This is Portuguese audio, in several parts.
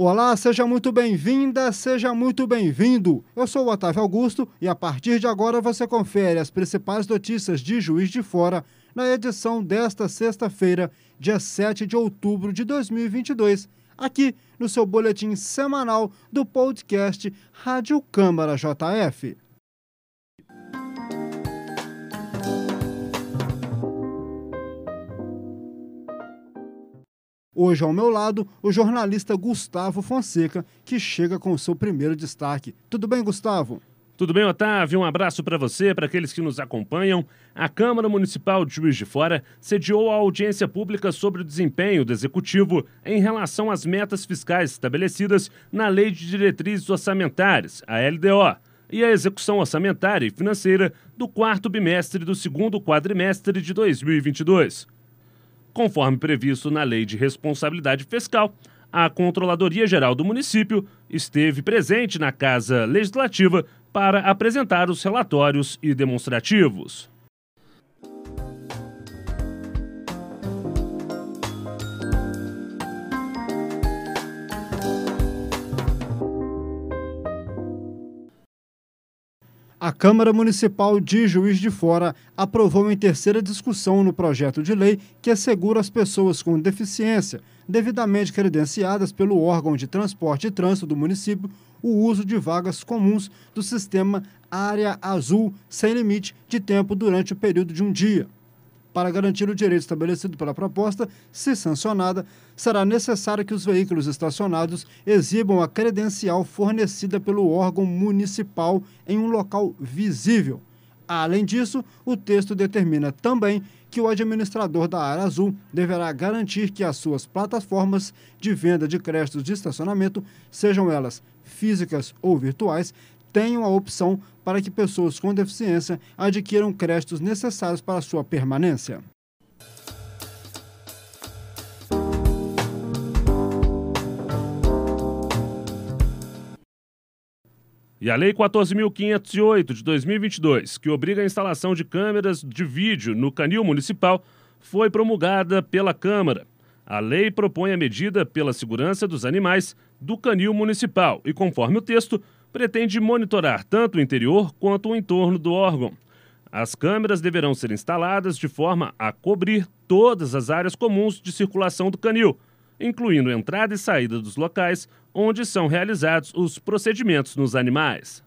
Olá, seja muito bem-vinda, seja muito bem-vindo. Eu sou o Otávio Augusto e a partir de agora você confere as principais notícias de Juiz de Fora na edição desta sexta-feira, dia 7 de outubro de 2022, aqui no seu boletim semanal do podcast Rádio Câmara JF. Hoje ao meu lado, o jornalista Gustavo Fonseca, que chega com o seu primeiro destaque. Tudo bem, Gustavo? Tudo bem, Otávio? Um abraço para você, para aqueles que nos acompanham. A Câmara Municipal de Juiz de Fora sediou a audiência pública sobre o desempenho do Executivo em relação às metas fiscais estabelecidas na Lei de Diretrizes Orçamentárias, a LDO, e a execução orçamentária e financeira do quarto bimestre do segundo quadrimestre de 2022. Conforme previsto na Lei de Responsabilidade Fiscal, a Controladoria Geral do município esteve presente na Casa Legislativa para apresentar os relatórios e demonstrativos. A Câmara Municipal de Juiz de Fora aprovou em terceira discussão no projeto de lei que assegura às pessoas com deficiência, devidamente credenciadas pelo órgão de transporte e trânsito do município, o uso de vagas comuns do sistema Área Azul sem limite de tempo durante o período de um dia. Para garantir o direito estabelecido pela proposta, se sancionada, será necessário que os veículos estacionados exibam a credencial fornecida pelo órgão municipal em um local visível. Além disso, o texto determina também que o administrador da área azul deverá garantir que as suas plataformas de venda de créditos de estacionamento, sejam elas físicas ou virtuais, tenham a opção para que pessoas com deficiência adquiram créditos necessários para sua permanência. E a Lei 14.508 de 2022, que obriga a instalação de câmeras de vídeo no canil municipal, foi promulgada pela Câmara. A lei propõe a medida pela segurança dos animais do canil municipal e, conforme o texto, pretende monitorar tanto o interior quanto o entorno do órgão. As câmeras deverão ser instaladas de forma a cobrir todas as áreas comuns de circulação do canil, incluindo entrada e saída dos locais onde são realizados os procedimentos nos animais.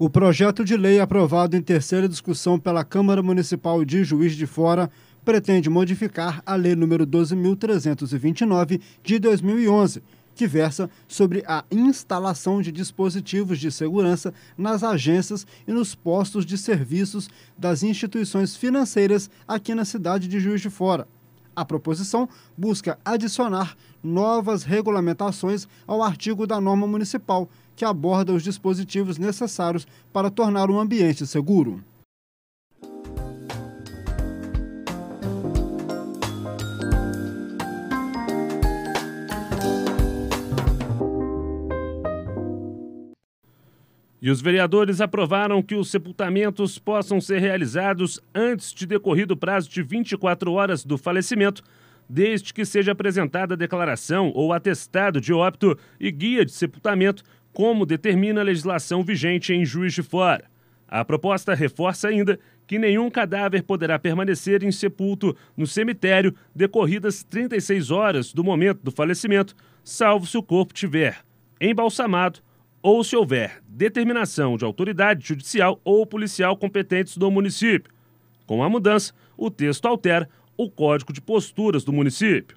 O projeto de lei aprovado em terceira discussão pela Câmara Municipal de Juiz de Fora pretende modificar a Lei nº 12.329 de 2011, que versa sobre a instalação de dispositivos de segurança nas agências e nos postos de serviços das instituições financeiras aqui na cidade de Juiz de Fora. A proposição busca adicionar novas regulamentações ao artigo da norma municipal, que aborda os dispositivos necessários para tornar o ambiente seguro. E os vereadores aprovaram que os sepultamentos possam ser realizados antes de decorrido o prazo de 24 horas do falecimento, desde que seja apresentada a declaração ou atestado de óbito e guia de sepultamento, como determina a legislação vigente em Juiz de Fora. A proposta reforça ainda que nenhum cadáver poderá permanecer insepulto no cemitério decorridas 36 horas do momento do falecimento, salvo se o corpo tiver embalsamado ou se houver determinação de autoridade judicial ou policial competentes do município. Com a mudança, o texto altera o Código de Posturas do município.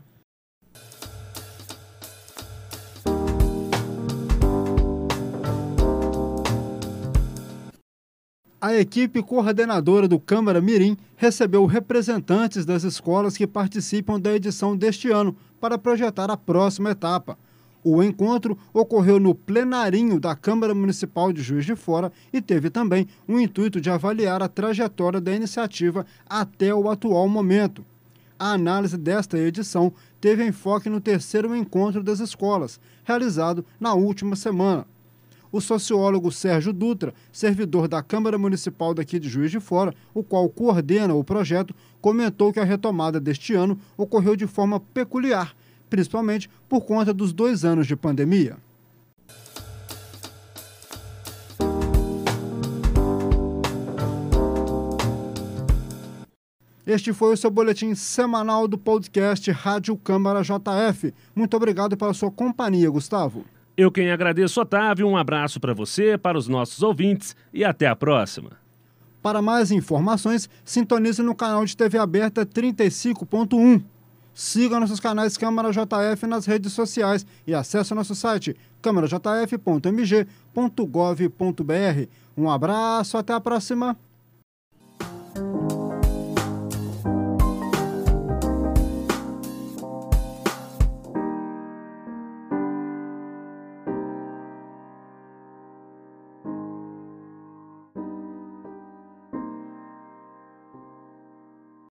A equipe coordenadora do Câmara Mirim recebeu representantes das escolas que participam da edição deste ano para projetar a próxima etapa. O encontro ocorreu no plenarinho da Câmara Municipal de Juiz de Fora e teve também o intuito de avaliar a trajetória da iniciativa até o atual momento. A análise desta edição teve enfoque no terceiro encontro das escolas, realizado na última semana. O sociólogo Sérgio Dutra, servidor da Câmara Municipal daqui de Juiz de Fora, o qual coordena o projeto, comentou que a retomada deste ano ocorreu de forma peculiar principalmente por conta dos dois anos de pandemia. Este foi o seu boletim semanal do podcast Rádio Câmara JF. Muito obrigado pela sua companhia, Gustavo. Eu quem agradeço, Otávio. Um abraço para você, para os nossos ouvintes e até a próxima. Para mais informações, sintonize no canal de TV aberta 35.1. Siga nossos canais Câmara JF nas redes sociais e acesse nosso site câmarajf.mg.gov.br. Um abraço, até a próxima!